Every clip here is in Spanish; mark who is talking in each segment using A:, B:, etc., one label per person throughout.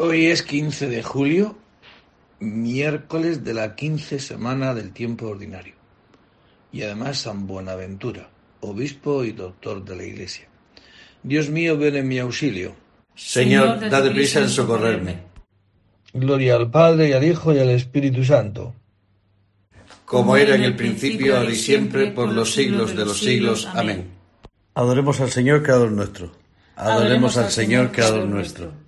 A: Hoy es 15 de julio, miércoles de la quince semana del tiempo ordinario. Y además San Buenaventura, obispo y doctor de la Iglesia. Dios mío, ven en mi auxilio.
B: Señor, dad prisa en socorrerme.
A: Gloria al Padre y al Hijo y al Espíritu Santo.
B: Como era en el principio, ahora y siempre, por los siglos de los siglos. Amén.
C: Adoremos al Señor, creador nuestro. Adoremos al Señor, creador nuestro.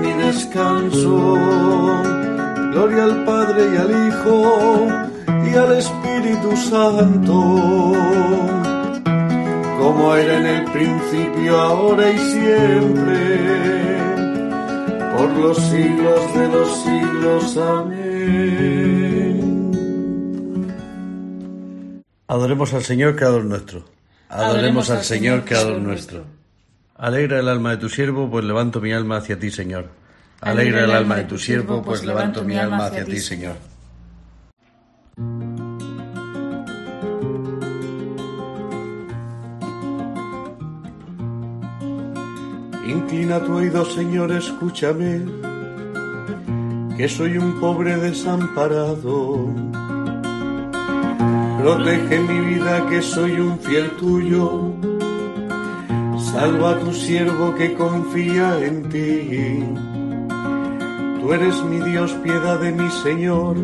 D: mi descanso. Gloria al Padre y al Hijo y al Espíritu Santo, como era en el principio, ahora y siempre, por los siglos de los siglos. Amén.
C: Adoremos al Señor, creador nuestro. Adoremos al Señor, creador nuestro. Alegra el alma de tu siervo, pues levanto mi alma hacia ti, Señor. Alegra el alma de tu siervo, pues levanto mi alma hacia ti, Señor.
D: Inclina tu oído, Señor, escúchame, que soy un pobre desamparado. Protege mi vida, que soy un fiel tuyo. Salva a tu siervo que confía en ti. Tú eres mi Dios, piedad de mi Señor,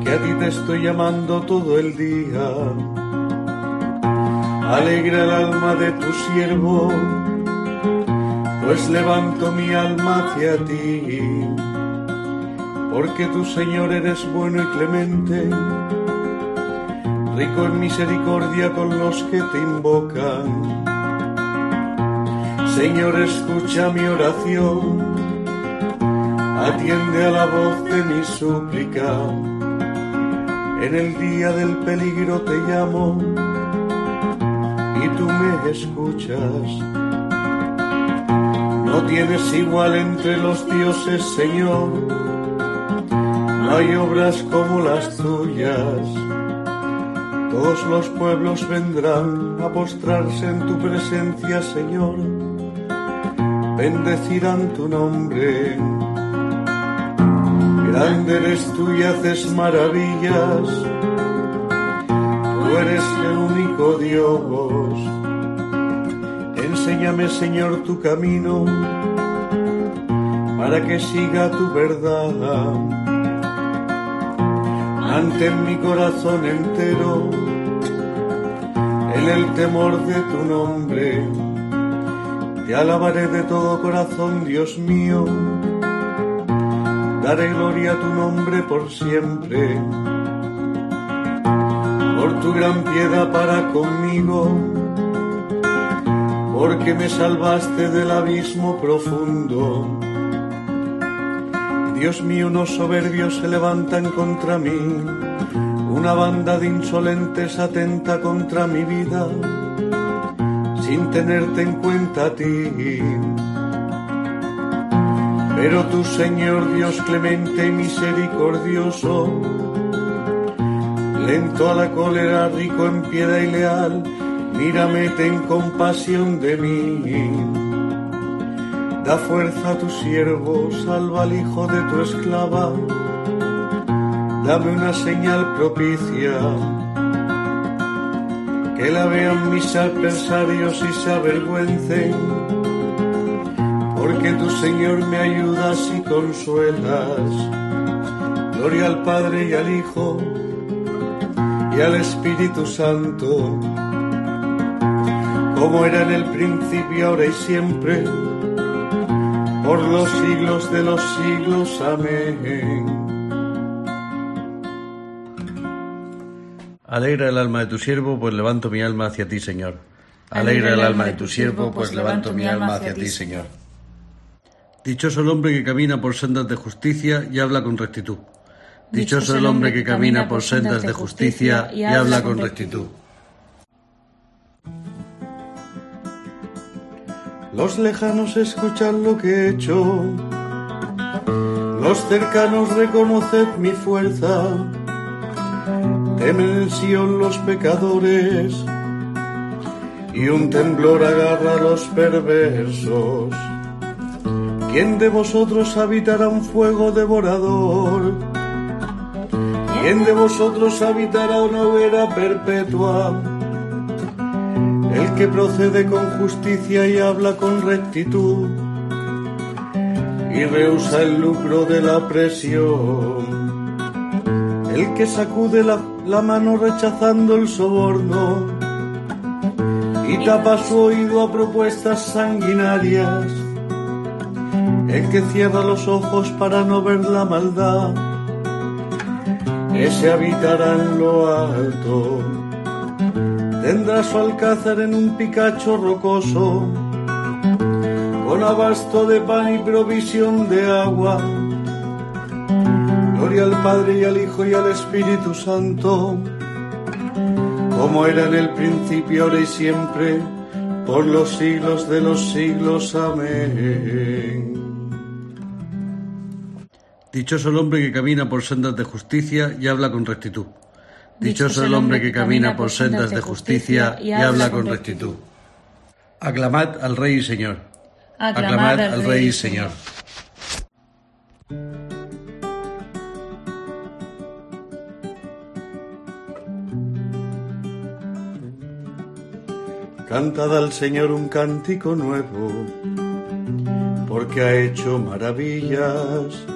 D: que a ti te estoy llamando todo el día. Alegra el alma de tu siervo, pues levanto mi alma hacia ti. Porque tu Señor eres bueno y clemente, rico en misericordia con los que te invocan. Señor, escucha mi oración, atiende a la voz de mi súplica. En el día del peligro te llamo y tú me escuchas. No tienes igual entre los dioses, Señor. No hay obras como las tuyas. Todos los pueblos vendrán a postrarse en tu presencia, Señor. Bendecirán tu nombre. Grande eres tú y haces maravillas. Tú eres el único Dios. Enséñame, Señor, tu camino para que siga tu verdad. Mantén mi corazón entero en el temor de tu nombre. Te alabaré de todo corazón, Dios mío. Daré gloria a tu nombre por siempre. por tu gran piedad para conmigo, porque me salvaste del abismo profundo. Dios mío, unos soberbios se levantan contra mí, una banda de insolentes atenta contra mi vida, sin tenerte en cuenta a ti. Pero tu Señor Dios clemente y misericordioso, lento a la cólera, rico en piedad y leal, mírame, ten compasión de mí. Da fuerza a tu siervo, salva al hijo de tu esclava, dame una señal propicia, que la vean mis adversarios y se avergüencen, porque Señor me ayudas y consuelas. Gloria al Padre y al Hijo y al Espíritu Santo, como era en el principio, ahora y siempre, por los siglos de los siglos. Amén.
C: Alegra el alma de tu siervo, pues levanto mi alma hacia ti, Señor. Alegra el alma de tu siervo, pues levanto mi alma hacia ti, Señor. Dichoso el hombre que camina por sendas de justicia y habla con rectitud. Dichoso el hombre que camina por sendas de justicia y habla con rectitud.
D: Los lejanos escuchan lo que he hecho, los cercanos reconoced mi fuerza, temen el Sion los pecadores, y un temblor agarra a los perversos. ¿Quién de vosotros habitará un fuego devorador? ¿Quién de vosotros habitará una hoguera perpetua? El que procede con justicia y habla con rectitud y rehúsa el lucro de la presión. El que sacude la, la mano rechazando el soborno y tapa su oído a propuestas sanguinarias. El que cierra los ojos para no ver la maldad, ese habitará en lo alto tendrá su alcázar en un picacho rocoso, con abasto de pan y provisión de agua. Gloria al Padre y al Hijo y al Espíritu Santo, como era en el principio, ahora y siempre, por los siglos de los siglos. Amén.
C: Dichoso el hombre que camina por sendas de justicia y habla con rectitud. Dichoso el hombre que camina por sendas de justicia y habla con rectitud. Aclamad al Rey y Señor. Aclamad al Rey y Señor.
D: Cantad al Señor un cántico nuevo, porque ha hecho maravillas.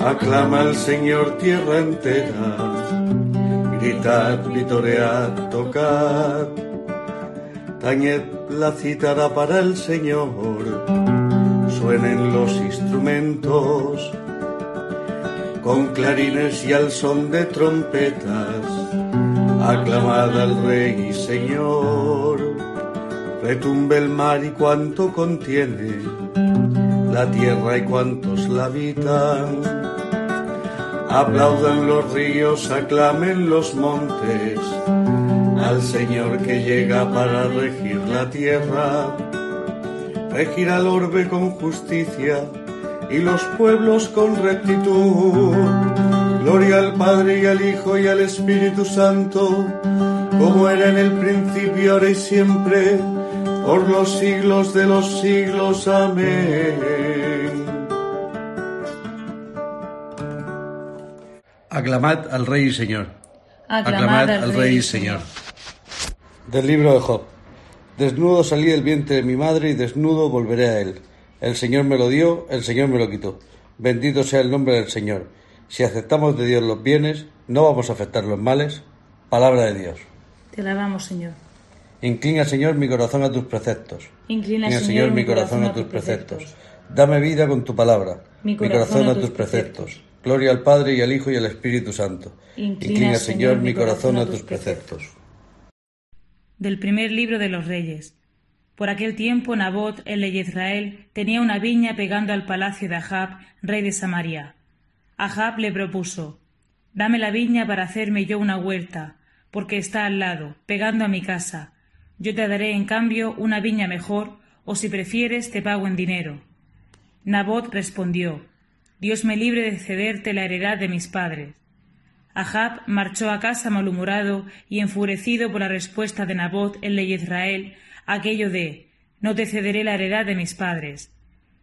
D: Aclama al Señor tierra entera, gritad, vitoread, tocad, tañed la cítara para el Señor, suenen los instrumentos, con clarines y al son de trompetas, aclamad al Rey y Señor, retumbe el mar y cuanto contiene, la tierra y cuantos la habitan. Aplaudan los ríos, aclamen los montes al Señor que llega para regir la tierra. Regirá el orbe con justicia y los pueblos con rectitud. Gloria al Padre y al Hijo y al Espíritu Santo, como era en el principio, ahora y siempre, por los siglos de los siglos. Amén.
C: Aclamad al Rey y Señor. Aclamad al Rey y Señor. Del libro de Job. Desnudo salí del vientre de mi madre y desnudo volveré a él. El Señor me lo dio, el Señor me lo quitó. Bendito sea el nombre del Señor. Si aceptamos de Dios los bienes, no vamos a aceptar los males. Palabra de Dios.
E: Te alabamos, Señor.
C: Inclina, Señor, mi corazón a tus preceptos.
E: Inclina, Señor, mi corazón a tus preceptos.
C: Dame vida con tu palabra. Mi corazón, a tus preceptos. Gloria al Padre y al Hijo y al Espíritu Santo. Inclina, Señor, mi corazón a tus preceptos.
E: Del primer libro de los Reyes. Por aquel tiempo Nabot, el rey de Israel, tenía una viña pegando al palacio de Ahab, rey de Samaria. Ahab le propuso, Dame la viña para hacerme yo una huerta, porque está al lado, pegando a mi casa. Yo te daré en cambio una viña mejor, o si prefieres te pago en dinero. Nabot respondió, Dios me libre de cederte la heredad de mis padres. Ahab marchó a casa malhumorado y enfurecido por la respuesta de Nabot, el de Israel, aquello de No te cederé la heredad de mis padres.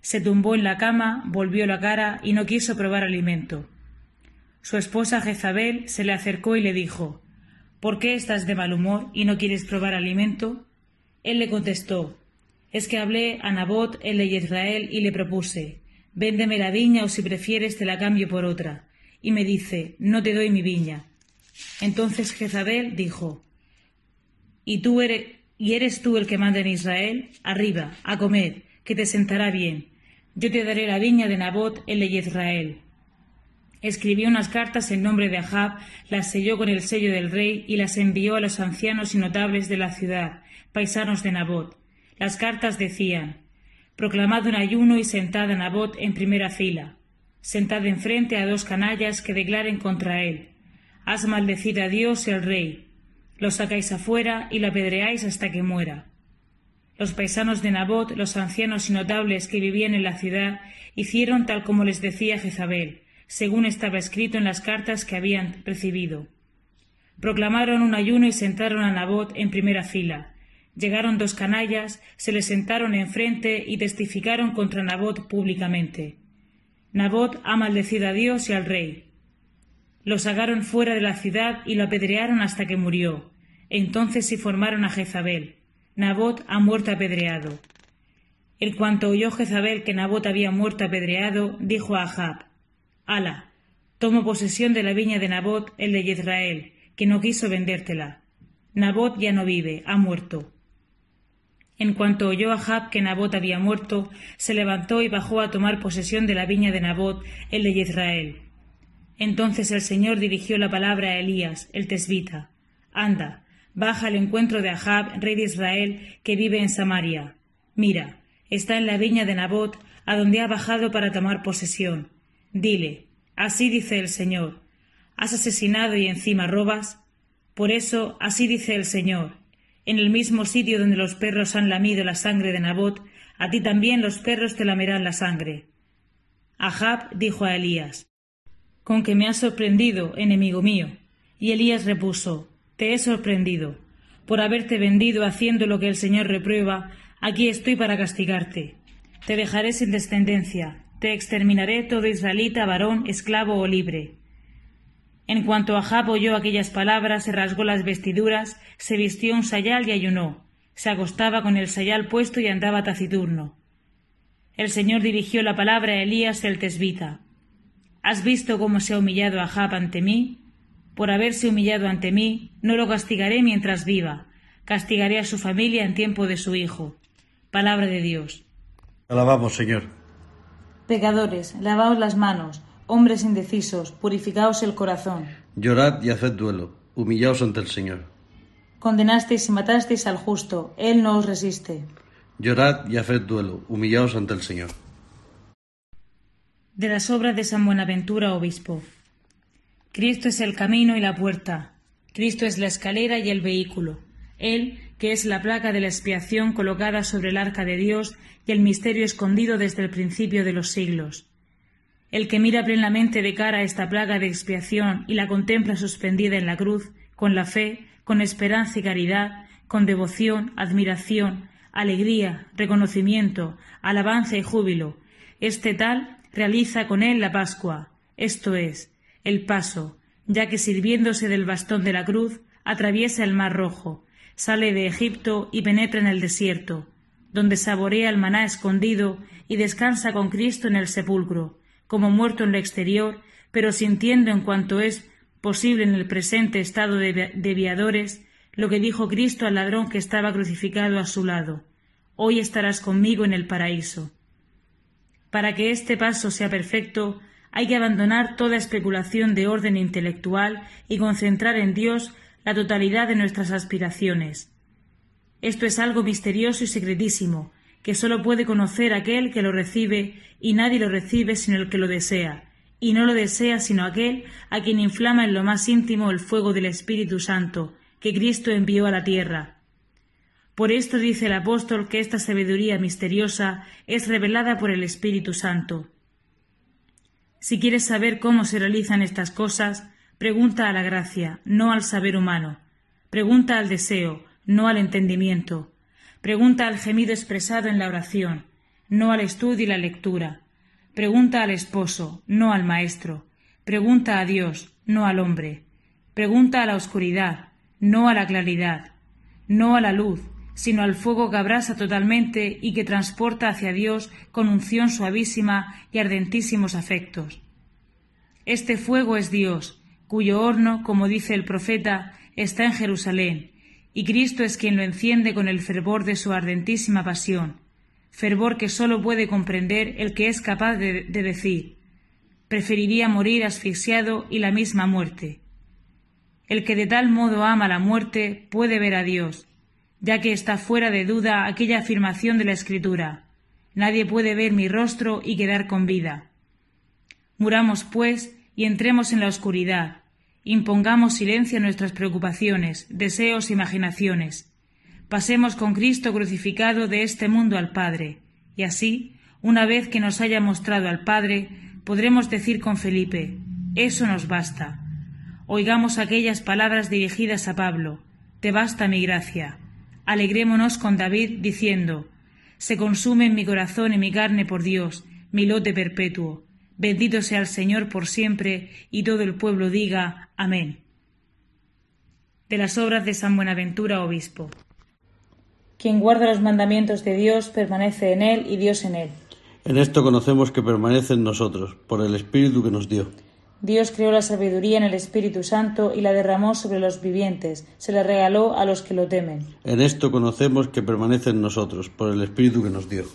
E: Se tumbó en la cama, volvió la cara y no quiso probar alimento. Su esposa Jezabel se le acercó y le dijo ¿Por qué estás de mal humor y no quieres probar alimento? Él le contestó Es que hablé a Nabot, el de Israel, y le propuse Véndeme la viña o si prefieres te la cambio por otra. Y me dice, no te doy mi viña. Entonces Jezabel dijo, ¿Y tú eres, y eres tú el que manda en Israel? Arriba, a comer, que te sentará bien. Yo te daré la viña de Nabot, el de Israel. Escribió unas cartas en nombre de Ahab, las selló con el sello del rey y las envió a los ancianos y notables de la ciudad, paisanos de Nabot. Las cartas decían proclamad un ayuno y sentad a Nabot en primera fila. Sentad enfrente a dos canallas que declaren contra él. Haz maldecir a Dios y al rey. Lo sacáis afuera y lo apedreáis hasta que muera. Los paisanos de Nabot, los ancianos y notables que vivían en la ciudad, hicieron tal como les decía Jezabel, según estaba escrito en las cartas que habían recibido. Proclamaron un ayuno y sentaron a Nabot en primera fila, Llegaron dos canallas, se le sentaron enfrente y testificaron contra Nabot públicamente. Nabot ha maldecido a Dios y al rey. Lo sacaron fuera de la ciudad y lo apedrearon hasta que murió. Entonces se formaron a Jezabel. Nabot ha muerto apedreado. En cuanto oyó Jezabel que Nabot había muerto apedreado, dijo a Ahab: Ala, tomo posesión de la viña de Nabot, el de Israel, que no quiso vendértela. Nabot ya no vive, ha muerto. En cuanto oyó Ahab que Nabot había muerto, se levantó y bajó a tomar posesión de la viña de Nabot, el de Israel. Entonces el Señor dirigió la palabra a Elías, el tesbita. Anda, baja al encuentro de Ahab, rey de Israel, que vive en Samaria. Mira, está en la viña de Nabot, a donde ha bajado para tomar posesión. Dile, así dice el Señor, ¿has asesinado y encima robas? Por eso, así dice el Señor, en el mismo sitio donde los perros han lamido la sangre de Nabot, a ti también los perros te lamerán la sangre. Ahab dijo a Elías, Con que me has sorprendido, enemigo mío. Y Elías repuso, Te he sorprendido. Por haberte vendido haciendo lo que el Señor reprueba, aquí estoy para castigarte. Te dejaré sin descendencia, te exterminaré todo israelita, varón, esclavo o libre. En cuanto Ahab oyó aquellas palabras, se rasgó las vestiduras, se vistió un sayal y ayunó. Se acostaba con el sayal puesto y andaba taciturno. El Señor dirigió la palabra a Elías el tesbita. ¿Has visto cómo se ha humillado Ahab ante mí? Por haberse humillado ante mí, no lo castigaré mientras viva. Castigaré a su familia en tiempo de su hijo. Palabra de Dios.
C: Alabamos, Señor.
E: Pecadores, lavaos las manos Hombres indecisos, purificaos el corazón.
C: Llorad y haced duelo, humillaos ante el Señor.
E: Condenasteis y matasteis al justo, Él no os resiste.
C: Llorad y haced duelo, humillaos ante el Señor.
E: De las obras de San Buenaventura, obispo. Cristo es el camino y la puerta. Cristo es la escalera y el vehículo. Él, que es la placa de la expiación colocada sobre el arca de Dios y el misterio escondido desde el principio de los siglos. El que mira plenamente de cara a esta plaga de expiación y la contempla suspendida en la cruz, con la fe, con esperanza y caridad, con devoción, admiración, alegría, reconocimiento, alabanza y júbilo, este tal realiza con él la Pascua, esto es, el paso, ya que sirviéndose del bastón de la cruz, atraviesa el mar rojo, sale de Egipto y penetra en el desierto, donde saborea el maná escondido y descansa con Cristo en el sepulcro, como muerto en lo exterior, pero sintiendo en cuanto es posible en el presente estado de, de viadores lo que dijo Cristo al ladrón que estaba crucificado a su lado. Hoy estarás conmigo en el paraíso. Para que este paso sea perfecto, hay que abandonar toda especulación de orden intelectual y concentrar en Dios la totalidad de nuestras aspiraciones. Esto es algo misterioso y secretísimo, que sólo puede conocer aquel que lo recibe, y nadie lo recibe sino el que lo desea, y no lo desea sino aquel a quien inflama en lo más íntimo el fuego del Espíritu Santo, que Cristo envió a la tierra. Por esto dice el apóstol que esta sabiduría misteriosa es revelada por el Espíritu Santo. Si quieres saber cómo se realizan estas cosas, pregunta a la gracia, no al saber humano. Pregunta al deseo, no al entendimiento. Pregunta al gemido expresado en la oración, no al estudio y la lectura. Pregunta al esposo, no al maestro. Pregunta a Dios, no al hombre. Pregunta a la oscuridad, no a la claridad, no a la luz, sino al fuego que abrasa totalmente y que transporta hacia Dios con unción suavísima y ardentísimos afectos. Este fuego es Dios, cuyo horno, como dice el profeta, está en Jerusalén, y Cristo es quien lo enciende con el fervor de su ardentísima pasión, fervor que sólo puede comprender el que es capaz de, de decir preferiría morir asfixiado y la misma muerte, el que de tal modo ama la muerte puede ver a Dios, ya que está fuera de duda aquella afirmación de la Escritura. Nadie puede ver mi rostro y quedar con vida. Muramos, pues, y entremos en la oscuridad. Impongamos silencio a nuestras preocupaciones, deseos, imaginaciones. Pasemos con Cristo crucificado de este mundo al Padre, y así, una vez que nos haya mostrado al Padre, podremos decir con Felipe, eso nos basta oigamos aquellas palabras dirigidas a Pablo, Te basta mi gracia. Alegrémonos con David diciendo, Se consume en mi corazón y mi carne por Dios, mi lote perpetuo. Bendito sea el Señor por siempre, y todo el pueblo diga, Amén. De las obras de San Buenaventura, obispo. Quien guarda los mandamientos de Dios permanece en él y Dios en él.
C: En esto conocemos que permanece en nosotros, por el Espíritu que nos dio.
E: Dios creó la sabiduría en el Espíritu Santo y la derramó sobre los vivientes, se la regaló a los que lo temen.
C: En esto conocemos que permanece en nosotros, por el Espíritu que nos dio.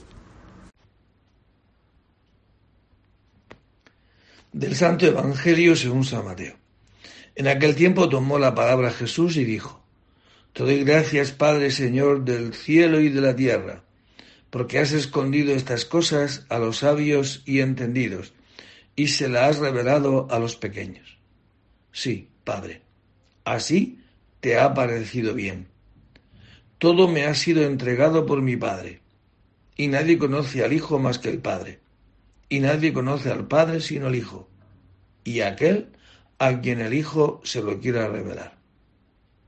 A: Del Santo Evangelio según San Mateo. En aquel tiempo tomó la palabra Jesús y dijo, Te doy gracias, Padre Señor del cielo y de la tierra, porque has escondido estas cosas a los sabios y entendidos y se la has revelado a los pequeños. Sí, Padre, así te ha parecido bien. Todo me ha sido entregado por mi Padre, y nadie conoce al Hijo más que el Padre, y nadie conoce al Padre sino el Hijo, y aquel a quien el Hijo se lo quiera revelar.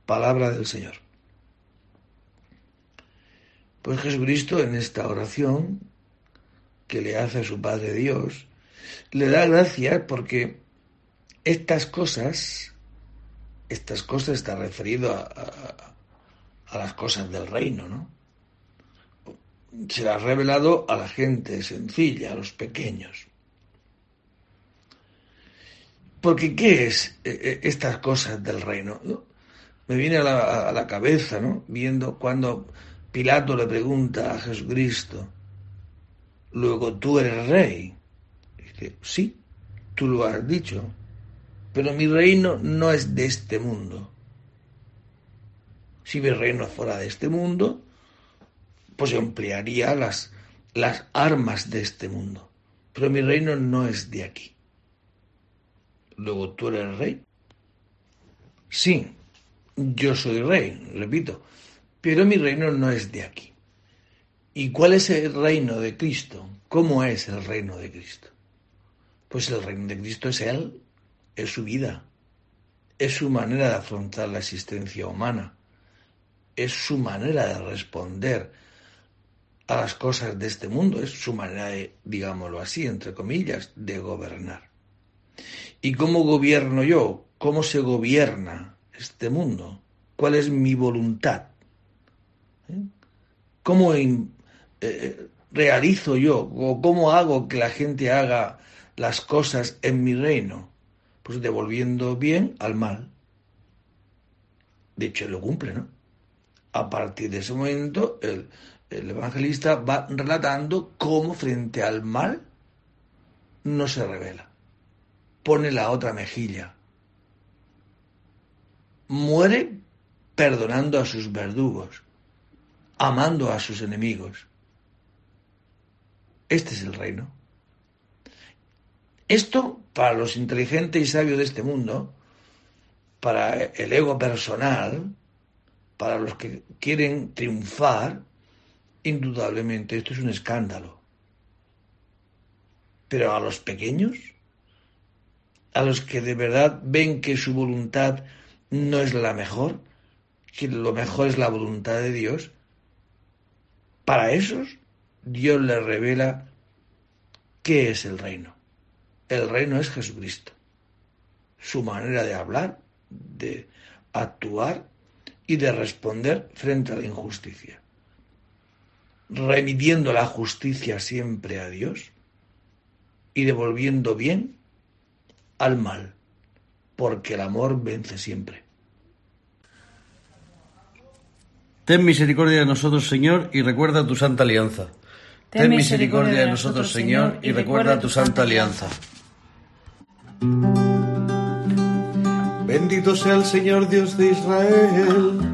A: Palabra del Señor. Pues Jesucristo en esta oración que le hace a su Padre Dios, le da gracias porque estas cosas, estas cosas está referido a, las cosas del reino, ¿no? Se las ha revelado a la gente sencilla, a los pequeños. Porque ¿qué es eh, eh, estas cosas del reino? Me viene a la, la cabeza, ¿no? Viendo cuando Pilato le pregunta a Jesucristo, luego tú eres rey sí, tú lo has dicho, pero mi reino no es de este mundo. Si mi reino fuera de este mundo, pues emplearía las, las armas de este mundo. Pero mi reino no es de aquí. Luego tú eres rey. Sí, yo soy rey, repito, pero mi reino no es de aquí. ¿Y cuál es el reino de Cristo? ¿Cómo es el reino de Cristo? Pues el reino de Cristo es Él, es su vida, es su manera de afrontar la existencia humana, es su manera de responder a las cosas de este mundo, es su manera digámoslo así, entre comillas, de gobernar. ¿Y cómo gobierno yo? cómo se gobierna este mundo, cuál es mi voluntad, ¿Eh? cómo eh, realizo yo o cómo hago que la gente haga las cosas en mi reino, pues devolviendo bien al mal. De hecho, lo cumple, ¿no? A partir de ese momento, el, el evangelista va relatando cómo frente al mal no se revela. Pone la otra mejilla. Muere perdonando a sus verdugos, amando a sus enemigos. Este es el reino. Esto, para los inteligentes y sabios de este mundo, para el ego personal, para los que quieren triunfar, indudablemente esto es un escándalo. Pero a los pequeños, a los que de verdad ven que su voluntad no es la mejor, que lo mejor es la voluntad de Dios, para esos Dios les revela qué es el reino. El reino es Jesucristo. Su manera de hablar, de actuar y de responder frente a la injusticia. Remitiendo la justicia siempre a Dios y devolviendo bien al mal, porque el amor vence siempre.
C: Ten misericordia de nosotros, Señor, y recuerda tu santa alianza. Ten misericordia de nosotros, Señor, y recuerda tu santa alianza.
D: Bendito sea el Señor Dios de Israel,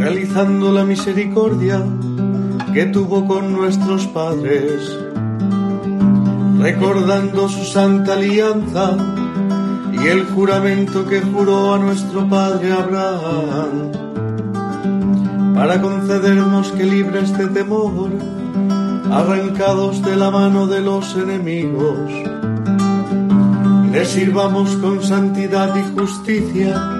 D: realizando la misericordia que tuvo con nuestros padres, recordando su santa alianza y el juramento que juró a nuestro padre Abraham, para concedernos que libres de temor, arrancados de la mano de los enemigos, le sirvamos con santidad y justicia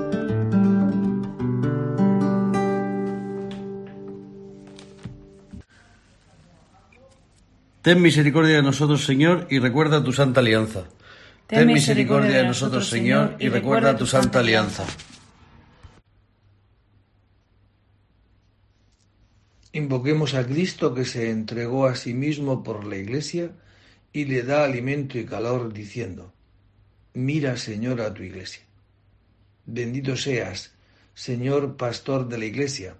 C: Ten misericordia de nosotros, Señor, y recuerda tu santa alianza. Ten misericordia de nosotros, Señor, y recuerda tu santa alianza.
A: Invoquemos a Cristo que se entregó a sí mismo por la Iglesia y le da alimento y calor diciendo, Mira, Señor, a tu Iglesia. Bendito seas, Señor Pastor de la Iglesia,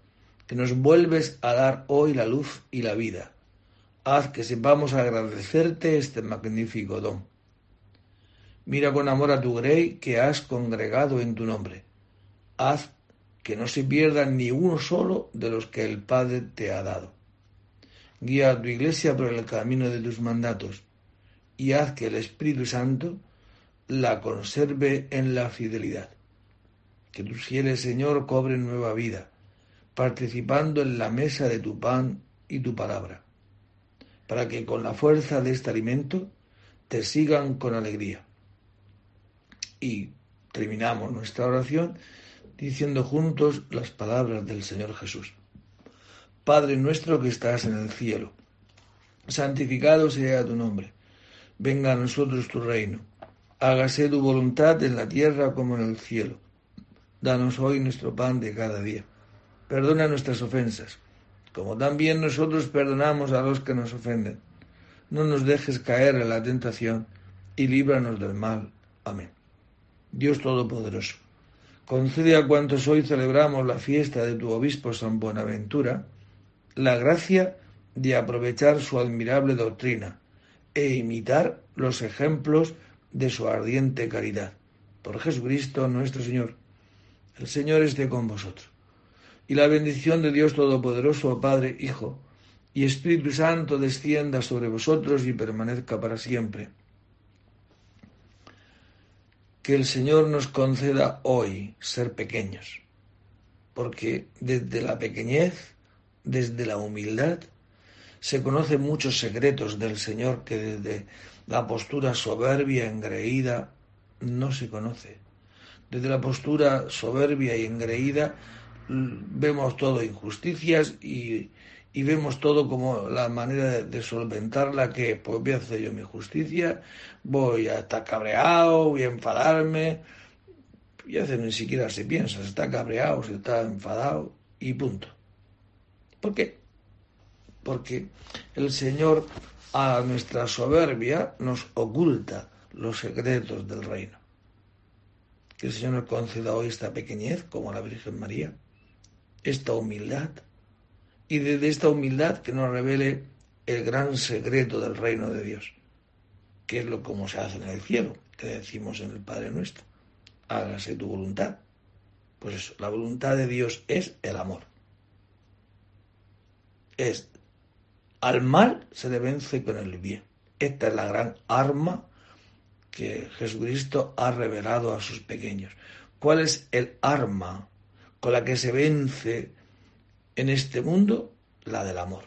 A: que nos vuelves a dar hoy la luz y la vida. Haz que sepamos agradecerte este magnífico don. Mira con amor a tu grey que has congregado en tu nombre. Haz que no se pierda ni uno solo de los que el Padre te ha dado. Guía a tu iglesia por el camino de tus mandatos y haz que el Espíritu Santo la conserve en la fidelidad. Que tus fieles, Señor, cobren nueva vida, participando en la mesa de tu pan y tu palabra, para que con la fuerza de este alimento te sigan con alegría. Y terminamos nuestra oración diciendo juntos las palabras del Señor Jesús. Padre nuestro que estás en el cielo, santificado sea tu nombre, venga a nosotros tu reino, hágase tu voluntad en la tierra como en el cielo. Danos hoy nuestro pan de cada día. Perdona nuestras ofensas, como también nosotros perdonamos a los que nos ofenden. No nos dejes caer en la tentación y líbranos del mal. Amén. Dios Todopoderoso concede a cuantos hoy celebramos la fiesta de tu obispo San Buenaventura la gracia de aprovechar su admirable doctrina e imitar los ejemplos de su ardiente caridad. Por Jesucristo nuestro Señor. El Señor esté con vosotros. Y la bendición de Dios Todopoderoso, Padre, Hijo y Espíritu Santo descienda sobre vosotros y permanezca para siempre que el Señor nos conceda hoy ser pequeños, porque desde la pequeñez, desde la humildad, se conocen muchos secretos del Señor que desde la postura soberbia, engreída, no se conoce. Desde la postura soberbia y engreída vemos todo injusticias y y vemos todo como la manera de, solventarla, que pues voy a hacer yo mi justicia, voy a estar cabreado, voy a enfadarme, y veces ni siquiera se piensa, se está cabreado, se está enfadado, y punto. ¿Por qué? Porque el Señor a nuestra soberbia nos oculta los secretos del reino. Que el Señor nos conceda hoy esta pequeñez, como la Virgen María, esta humildad, y desde esta humildad que nos revele el gran secreto del reino de Dios, que es lo como se hace en el cielo, que decimos en el Padre nuestro, hágase tu voluntad. Pues eso, la voluntad de Dios es el amor. Es al mal se le vence con el bien. Esta es la gran arma que Jesucristo ha revelado a sus pequeños. ¿Cuál es el arma con la que se vence en este mundo la del amor.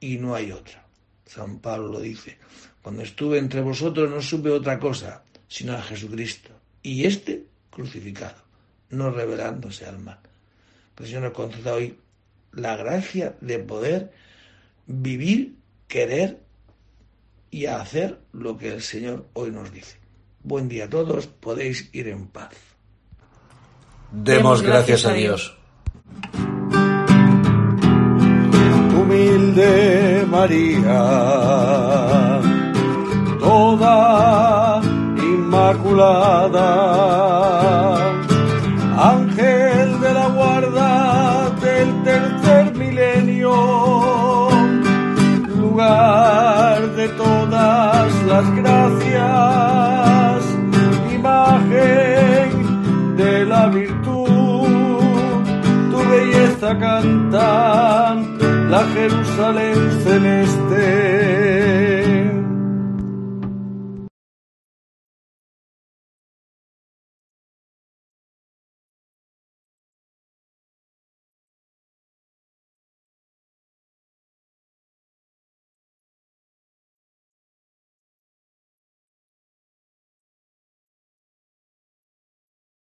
A: Y no hay otra. San Pablo lo dice. Cuando estuve entre vosotros no supe otra cosa, sino a Jesucristo. Y este crucificado, no revelándose al mal. Que el Señor nos conceda hoy la gracia de poder vivir, querer y hacer lo que el Señor hoy nos dice. Buen día a todos, podéis ir en paz.
B: Demos gracias a Dios.
D: humilde María, toda inmaculada, cantan la Jerusalén celeste